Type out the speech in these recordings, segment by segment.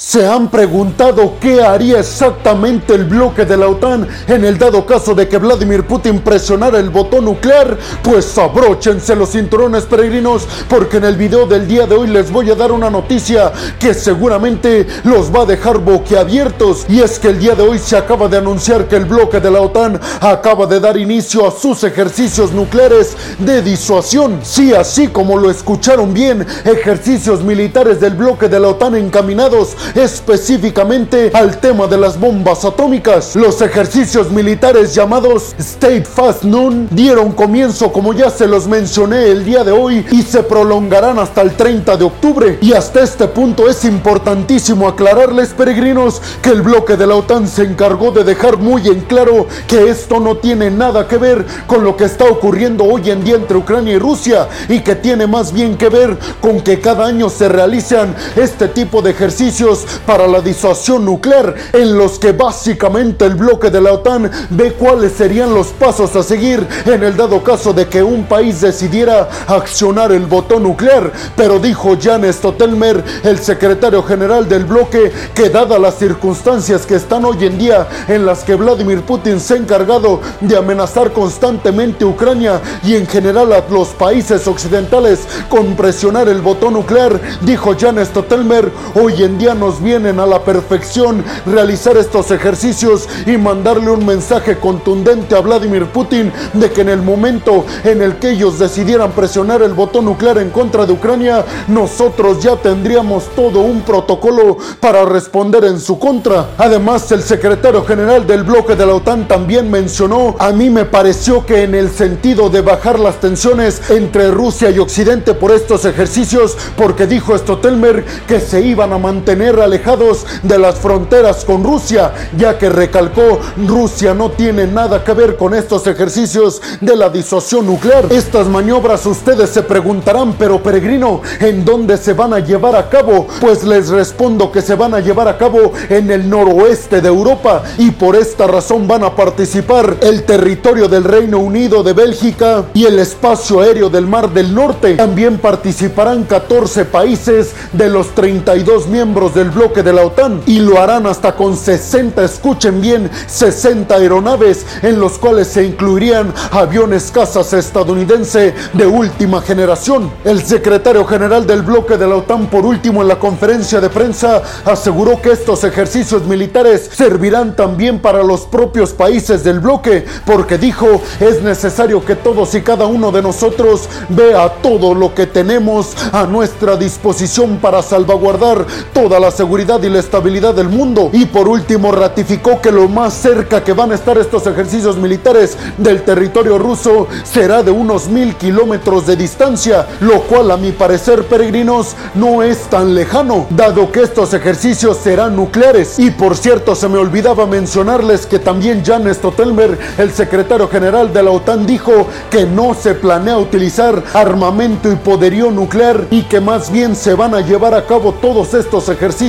¿Se han preguntado qué haría exactamente el bloque de la OTAN en el dado caso de que Vladimir Putin presionara el botón nuclear? Pues abróchense los cinturones peregrinos porque en el video del día de hoy les voy a dar una noticia que seguramente los va a dejar boquiabiertos y es que el día de hoy se acaba de anunciar que el bloque de la OTAN acaba de dar inicio a sus ejercicios nucleares de disuasión. Sí, así como lo escucharon bien, ejercicios militares del bloque de la OTAN encaminados específicamente al tema de las bombas atómicas. Los ejercicios militares llamados State Fast Noon dieron comienzo, como ya se los mencioné el día de hoy, y se prolongarán hasta el 30 de octubre. Y hasta este punto es importantísimo aclararles, peregrinos, que el bloque de la OTAN se encargó de dejar muy en claro que esto no tiene nada que ver con lo que está ocurriendo hoy en día entre Ucrania y Rusia y que tiene más bien que ver con que cada año se realizan este tipo de ejercicios para la disuasión nuclear, en los que básicamente el bloque de la OTAN ve cuáles serían los pasos a seguir en el dado caso de que un país decidiera accionar el botón nuclear. Pero dijo Jan Stotelmer, el secretario general del bloque, que dadas las circunstancias que están hoy en día en las que Vladimir Putin se ha encargado de amenazar constantemente Ucrania y en general a los países occidentales con presionar el botón nuclear, dijo Jan Stotelmer, hoy en día nos vienen a la perfección realizar estos ejercicios y mandarle un mensaje contundente a Vladimir Putin de que en el momento en el que ellos decidieran presionar el botón nuclear en contra de Ucrania, nosotros ya tendríamos todo un protocolo para responder en su contra. Además, el secretario general del bloque de la OTAN también mencionó, a mí me pareció que en el sentido de bajar las tensiones entre Rusia y Occidente por estos ejercicios, porque dijo Stotelmer que se iban a mantener alejados de las fronteras con Rusia, ya que recalcó Rusia no tiene nada que ver con estos ejercicios de la disuasión nuclear. Estas maniobras ustedes se preguntarán, pero peregrino, ¿en dónde se van a llevar a cabo? Pues les respondo que se van a llevar a cabo en el noroeste de Europa y por esta razón van a participar el territorio del Reino Unido de Bélgica y el espacio aéreo del Mar del Norte. También participarán 14 países de los 32 miembros del bloque de la OTAN y lo harán hasta con 60, escuchen bien, 60 aeronaves en los cuales se incluirían aviones cazas estadounidense de última generación. El secretario general del bloque de la OTAN por último en la conferencia de prensa aseguró que estos ejercicios militares servirán también para los propios países del bloque porque dijo es necesario que todos y cada uno de nosotros vea todo lo que tenemos a nuestra disposición para salvaguardar toda la seguridad y la estabilidad del mundo. Y por último ratificó que lo más cerca que van a estar estos ejercicios militares del territorio ruso será de unos mil kilómetros de distancia, lo cual a mi parecer peregrinos no es tan lejano, dado que estos ejercicios serán nucleares. Y por cierto, se me olvidaba mencionarles que también Jan Stotelmer, el secretario general de la OTAN, dijo que no se planea utilizar armamento y poderío nuclear y que más bien se van a llevar a cabo todos estos ejercicios,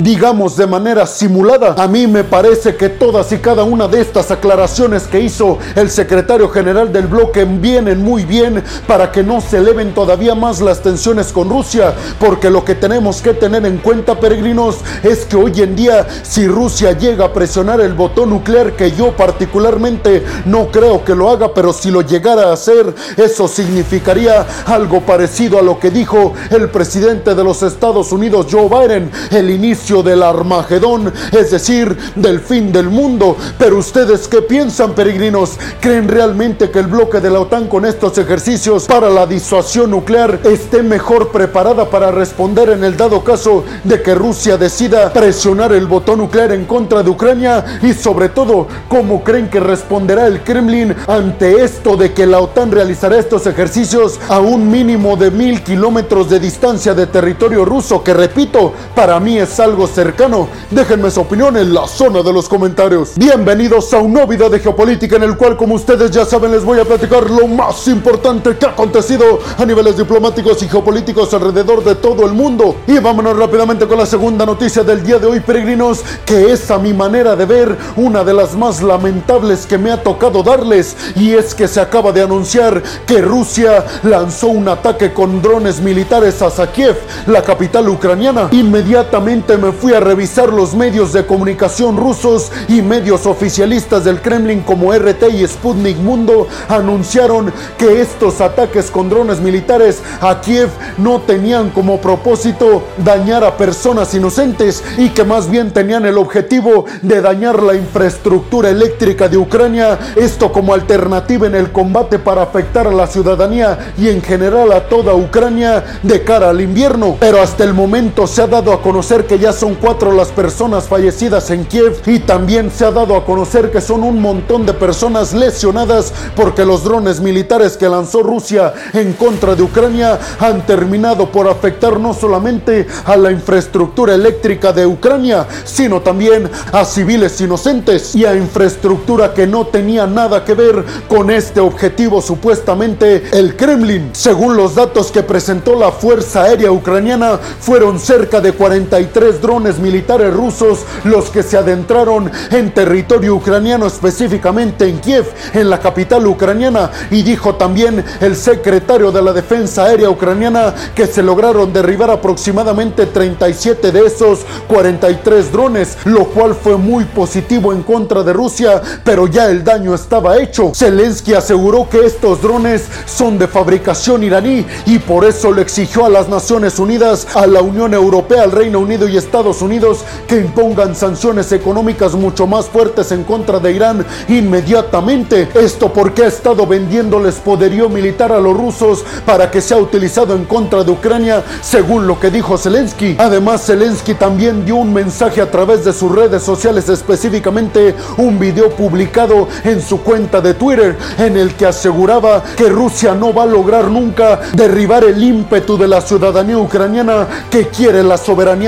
digamos, de manera simulada. A mí me parece que todas y cada una de estas aclaraciones que hizo el secretario general del bloque vienen muy bien para que no se eleven todavía más las tensiones con Rusia, porque lo que tenemos que tener en cuenta, peregrinos, es que hoy en día, si Rusia llega a presionar el botón nuclear, que yo particularmente no creo que lo haga, pero si lo llegara a hacer, eso significaría algo parecido a lo que dijo el presidente de los Estados Unidos, Joe Biden, el inicio del Armagedón, es decir, del fin del mundo. Pero ustedes qué piensan, peregrinos? ¿Creen realmente que el bloque de la OTAN con estos ejercicios para la disuasión nuclear esté mejor preparada para responder en el dado caso de que Rusia decida presionar el botón nuclear en contra de Ucrania? Y sobre todo, ¿cómo creen que responderá el Kremlin ante esto de que la OTAN realizará estos ejercicios a un mínimo de mil kilómetros de distancia de territorio ruso? Que repito, para mí es algo cercano. Déjenme su opinión en la zona de los comentarios. Bienvenidos a un nuevo video de geopolítica en el cual, como ustedes ya saben, les voy a platicar lo más importante que ha acontecido a niveles diplomáticos y geopolíticos alrededor de todo el mundo. Y vámonos rápidamente con la segunda noticia del día de hoy, peregrinos, que es a mi manera de ver una de las más lamentables que me ha tocado darles. Y es que se acaba de anunciar que Rusia lanzó un ataque con drones militares a Kiev, la capital ucraniana. Inmediatamente Inmediatamente me fui a revisar los medios de comunicación rusos y medios oficialistas del Kremlin como RT y Sputnik Mundo anunciaron que estos ataques con drones militares a Kiev no tenían como propósito dañar a personas inocentes y que más bien tenían el objetivo de dañar la infraestructura eléctrica de Ucrania, esto como alternativa en el combate para afectar a la ciudadanía y en general a toda Ucrania de cara al invierno. Pero hasta el momento se ha dado a conocer que ya son cuatro las personas fallecidas en Kiev y también se ha dado a conocer que son un montón de personas lesionadas porque los drones militares que lanzó Rusia en contra de Ucrania han terminado por afectar no solamente a la infraestructura eléctrica de Ucrania, sino también a civiles inocentes y a infraestructura que no tenía nada que ver con este objetivo supuestamente el Kremlin. Según los datos que presentó la Fuerza Aérea Ucraniana, fueron cerca de 43 drones militares rusos los que se adentraron en territorio ucraniano, específicamente en Kiev, en la capital ucraniana, y dijo también el secretario de la Defensa Aérea Ucraniana que se lograron derribar aproximadamente 37 de esos 43 drones, lo cual fue muy positivo en contra de Rusia, pero ya el daño estaba hecho. Zelensky aseguró que estos drones son de fabricación iraní y por eso le exigió a las Naciones Unidas, a la Unión Europea, al Reino Unido y Estados Unidos que impongan sanciones económicas mucho más fuertes en contra de Irán inmediatamente. Esto porque ha estado vendiéndoles poderío militar a los rusos para que sea utilizado en contra de Ucrania, según lo que dijo Zelensky. Además, Zelensky también dio un mensaje a través de sus redes sociales, específicamente un video publicado en su cuenta de Twitter, en el que aseguraba que Rusia no va a lograr nunca derribar el ímpetu de la ciudadanía ucraniana que quiere la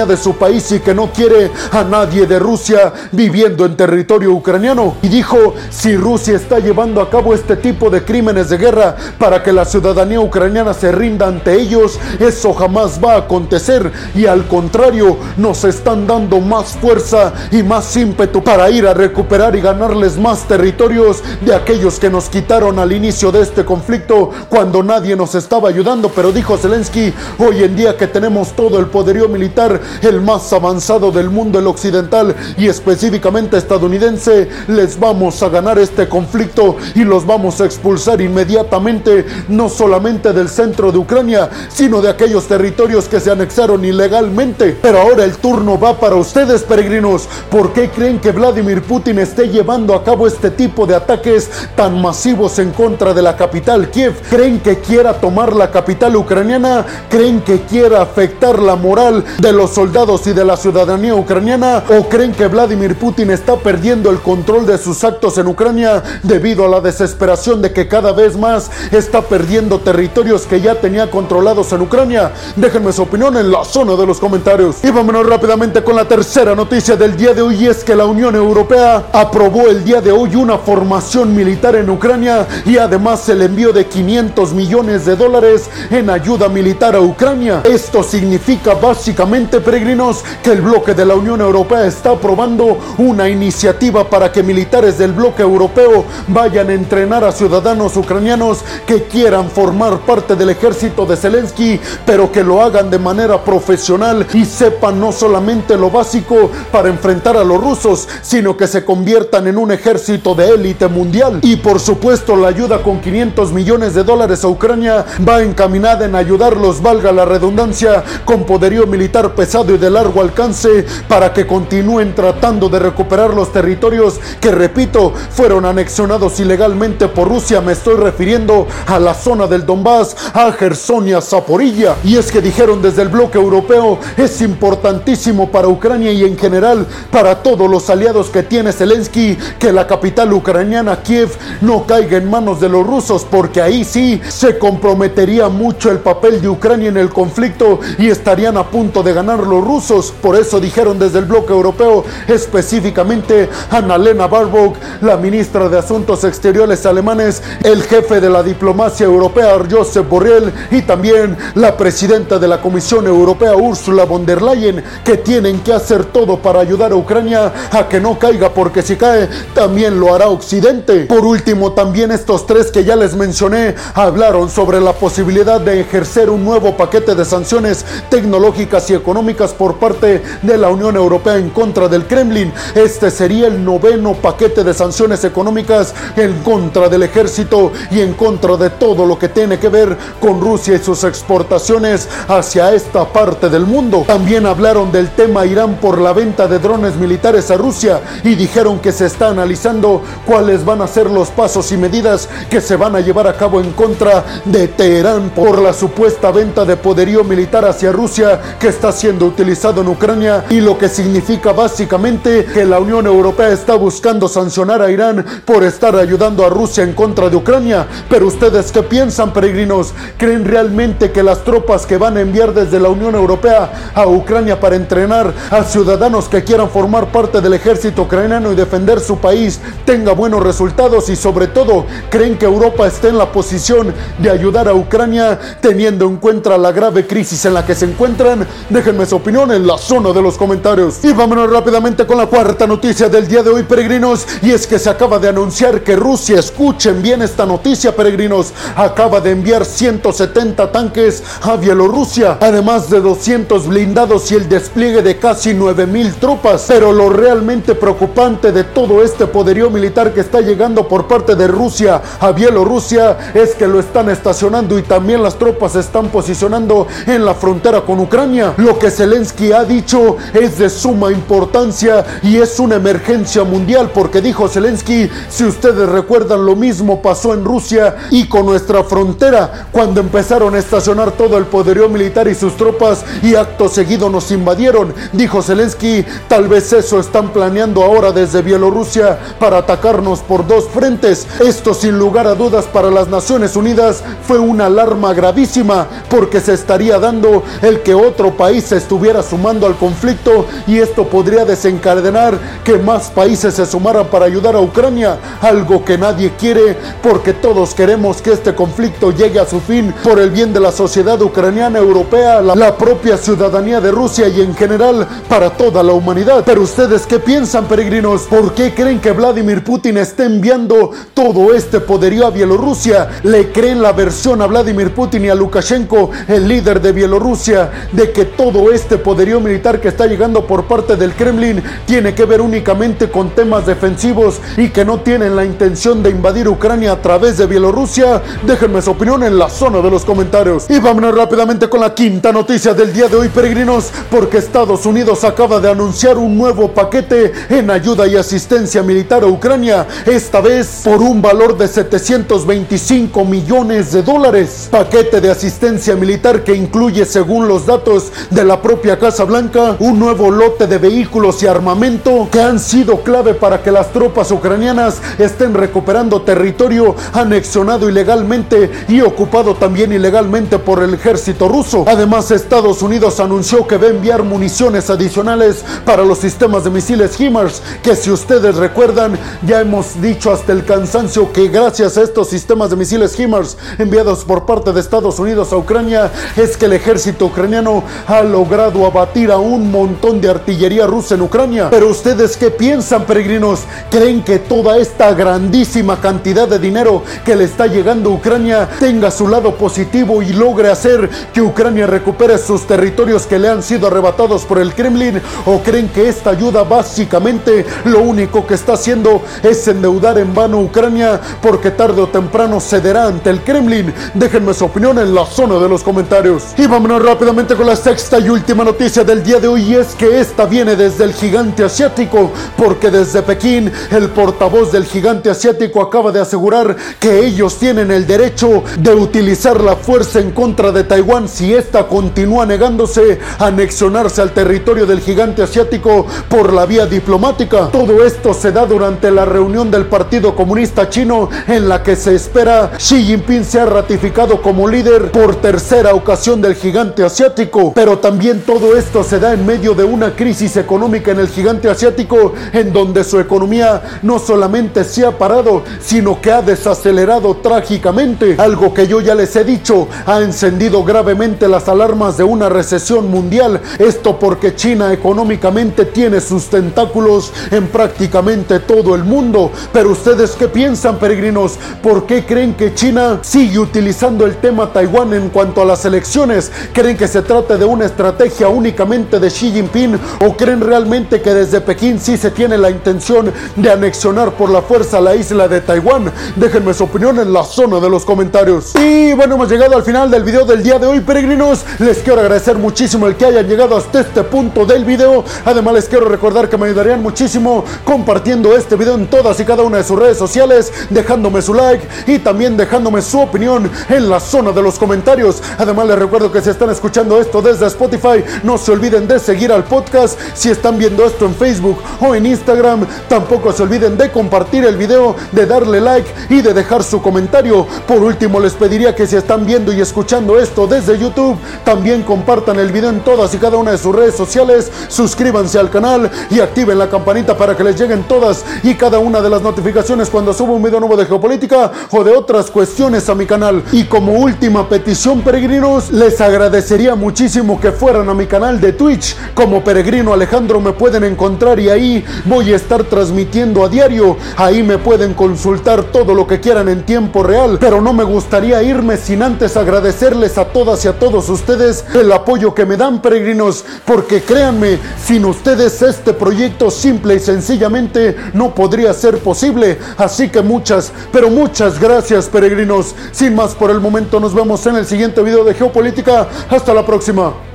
de su país y que no quiere a nadie de Rusia viviendo en territorio ucraniano. Y dijo, si Rusia está llevando a cabo este tipo de crímenes de guerra para que la ciudadanía ucraniana se rinda ante ellos, eso jamás va a acontecer y al contrario, nos están dando más fuerza y más ímpetu para ir a recuperar y ganarles más territorios de aquellos que nos quitaron al inicio de este conflicto cuando nadie nos estaba ayudando. Pero dijo Zelensky, hoy en día que tenemos todo el poderío militar, el más avanzado del mundo, el occidental y específicamente estadounidense, les vamos a ganar este conflicto y los vamos a expulsar inmediatamente, no solamente del centro de Ucrania, sino de aquellos territorios que se anexaron ilegalmente. Pero ahora el turno va para ustedes, peregrinos. ¿Por qué creen que Vladimir Putin esté llevando a cabo este tipo de ataques tan masivos en contra de la capital Kiev? ¿Creen que quiera tomar la capital ucraniana? ¿Creen que quiera afectar la moral de los soldados y de la ciudadanía ucraniana? ¿O creen que Vladimir Putin está perdiendo el control de sus actos en Ucrania debido a la desesperación de que cada vez más está perdiendo territorios que ya tenía controlados en Ucrania? Déjenme su opinión en la zona de los comentarios. Y vámonos rápidamente con la tercera noticia del día de hoy y es que la Unión Europea aprobó el día de hoy una formación militar en Ucrania y además el envío de 500 millones de dólares en ayuda militar a Ucrania. Esto significa básicamente, peregrinos, que el bloque de la Unión Europea está aprobando una iniciativa para que militares del bloque europeo vayan a entrenar a ciudadanos ucranianos que quieran formar parte del ejército de Zelensky, pero que lo hagan de manera profesional y sepan no solamente lo básico para enfrentar a los rusos, sino que se conviertan en un ejército de élite mundial. Y por supuesto la ayuda con 500 millones de dólares a Ucrania va encaminada en ayudarlos, valga la redundancia, con poderío militar pesado y de largo alcance para que continúen tratando de recuperar los territorios que, repito, fueron anexionados ilegalmente por Rusia. Me estoy refiriendo a la zona del Donbass, a Gersonia, Zaporilla. Y es que dijeron desde el bloque europeo, es importantísimo para Ucrania y en general para todos los aliados que tiene Zelensky que la capital ucraniana, Kiev, no caiga en manos de los rusos, porque ahí sí se comprometería mucho el papel de Ucrania en el conflicto y estarían a punto de ganar los rusos. Por eso dijeron desde el bloque europeo, específicamente Annalena Baerbock, la ministra de Asuntos Exteriores alemanes, el jefe de la diplomacia europea, Josep Borrell, y también la presidenta de la Comisión Europea, Ursula von der Leyen, que tienen que hacer todo para ayudar a Ucrania a que no caiga, porque si cae, también lo hará Occidente. Por último, también estos tres que ya les mencioné hablaron sobre la posibilidad de ejercer un nuevo paquete de sanciones tecnológicas y económicas por parte de la Unión Europea en contra del Kremlin. Este sería el noveno paquete de sanciones económicas en contra del ejército y en contra de todo lo que tiene que ver con Rusia y sus exportaciones hacia esta parte del mundo. También hablaron del tema Irán por la venta de drones militares a Rusia y dijeron que se está analizando cuáles van a ser los pasos y medidas que se van a llevar a cabo en contra de Teherán por la supuesta venta de poderío militar hacia Rusia que está siendo utilizado en Ucrania y lo que significa básicamente que la Unión Europea está buscando sancionar a Irán por estar ayudando a Rusia en contra de Ucrania. Pero ustedes qué piensan, peregrinos? ¿Creen realmente que las tropas que van a enviar desde la Unión Europea a Ucrania para entrenar a ciudadanos que quieran formar parte del ejército ucraniano y defender su país tenga buenos resultados y sobre todo creen que Europa esté en la posición de ayudar a Ucrania teniendo en cuenta la grave crisis en la que se encuentran? Déjenme opinión en la zona de los comentarios. Y vámonos rápidamente con la cuarta noticia del día de hoy, peregrinos, y es que se acaba de anunciar que Rusia, escuchen bien esta noticia, peregrinos, acaba de enviar 170 tanques a Bielorrusia, además de 200 blindados y el despliegue de casi 9000 tropas. Pero lo realmente preocupante de todo este poderío militar que está llegando por parte de Rusia a Bielorrusia es que lo están estacionando y también las tropas se están posicionando en la frontera con Ucrania. Lo que Zelensky ha dicho es de suma importancia y es una emergencia mundial porque dijo Zelensky, si ustedes recuerdan lo mismo pasó en Rusia y con nuestra frontera cuando empezaron a estacionar todo el poderío militar y sus tropas y acto seguido nos invadieron. Dijo Zelensky, tal vez eso están planeando ahora desde Bielorrusia para atacarnos por dos frentes. Esto sin lugar a dudas para las Naciones Unidas fue una alarma gravísima porque se estaría dando el que otro país se estuviera sumando al conflicto y esto podría desencadenar que más países se sumaran para ayudar a Ucrania, algo que nadie quiere porque todos queremos que este conflicto llegue a su fin por el bien de la sociedad ucraniana, europea, la, propia ciudadanía de Rusia y en general para toda la humanidad. Pero ustedes qué piensan, peregrinos? ¿Por qué creen que Vladimir Putin está enviando todo este poderío a Bielorrusia? ¿Le creen la versión a Vladimir Putin y a Lukashenko, el líder de Bielorrusia, de que todo este poderío militar que está llegando por parte del Kremlin tiene que ver únicamente con temas defensivos y que no tienen la intención de invadir Ucrania a través de Bielorrusia? Déjenme su opinión en la zona de los comentarios. Y vámonos rápidamente con la quinta noticia del día de hoy, peregrinos, porque Estados Unidos acaba de anunciar un nuevo paquete en ayuda y asistencia militar a Ucrania, esta vez por un valor de 725 millones de dólares. Paquete de asistencia militar que incluye, según los datos de la propia Casa Blanca, un nuevo lote de vehículos y armamento que han sido clave para que las tropas ucranianas estén recuperando territorio anexionado ilegalmente y ocupado también ilegalmente por el ejército ruso. Además, Estados Unidos anunció que va a enviar municiones adicionales para los sistemas de misiles HIMARS, que si ustedes recuerdan, ya hemos dicho hasta el cansancio que gracias a estos sistemas de misiles HIMARS enviados por parte de Estados Unidos a Ucrania, es que el ejército ucraniano ha logrado abatir a un montón de artillería rusa en Ucrania. Pero ustedes qué piensan, peregrinos? ¿Creen que toda esta grandísima cantidad de dinero que le está llegando a Ucrania tenga su lado positivo y logre hacer que Ucrania recupere sus territorios que le han sido arrebatados por el Kremlin? ¿O creen que esta ayuda básicamente lo único que está haciendo es endeudar en vano a Ucrania porque tarde o temprano cederá ante el Kremlin? Déjenme su opinión en la zona de los comentarios. Y vámonos rápidamente con la sexta y última noticia del día de hoy es que esta viene desde el gigante asiático porque desde Pekín el portavoz del gigante asiático acaba de asegurar que ellos tienen el derecho de utilizar la fuerza en contra de Taiwán si ésta continúa negándose a anexionarse al territorio del gigante asiático por la vía diplomática. Todo esto se da durante la reunión del Partido Comunista Chino en la que se espera Xi Jinping sea ratificado como líder por tercera ocasión del gigante asiático. Pero también todo esto se da en medio de una crisis económica en el gigante asiático en donde su economía no solamente se ha parado, sino que ha desacelerado trágicamente. Algo que yo ya les he dicho, ha encendido gravemente las alarmas de una recesión mundial. Esto porque China económicamente tiene sus tentáculos en prácticamente todo el mundo. Pero ustedes qué piensan, peregrinos? ¿Por qué creen que China sigue utilizando el tema Taiwán en cuanto a las elecciones? ¿Creen que se trata de una estrategia estrategia únicamente de Xi Jinping o creen realmente que desde Pekín sí se tiene la intención de anexionar por la fuerza la isla de Taiwán? Déjenme su opinión en la zona de los comentarios. Y bueno, hemos llegado al final del video del día de hoy, peregrinos. Les quiero agradecer muchísimo el que hayan llegado hasta este punto del video. Además, les quiero recordar que me ayudarían muchísimo compartiendo este video en todas y cada una de sus redes sociales, dejándome su like y también dejándome su opinión en la zona de los comentarios. Además, les recuerdo que si están escuchando esto desde Spotify, no se olviden de seguir al podcast. Si están viendo esto en Facebook o en Instagram, tampoco se olviden de compartir el video, de darle like y de dejar su comentario. Por último, les pediría que si están viendo y escuchando esto desde YouTube, también compartan el video en todas y cada una de sus redes sociales, suscríbanse al canal y activen la campanita para que les lleguen todas y cada una de las notificaciones cuando subo un video nuevo de geopolítica o de otras cuestiones a mi canal. Y como última petición, peregrinos, les agradecería muchísimo que fueran a mi canal de Twitch. Como peregrino Alejandro me pueden encontrar y ahí voy a estar transmitiendo a diario. Ahí me pueden consultar todo lo que quieran en tiempo real, pero no me gustaría irme sin antes agradecerles a todas y a todos ustedes el apoyo que me dan, peregrinos, porque créanme, sin ustedes este proyecto simple y sencillamente no podría ser posible. Así que muchas, pero muchas gracias, peregrinos. Sin más por el momento, nos vemos en el siguiente video de Geopolítica. Hasta la próxima.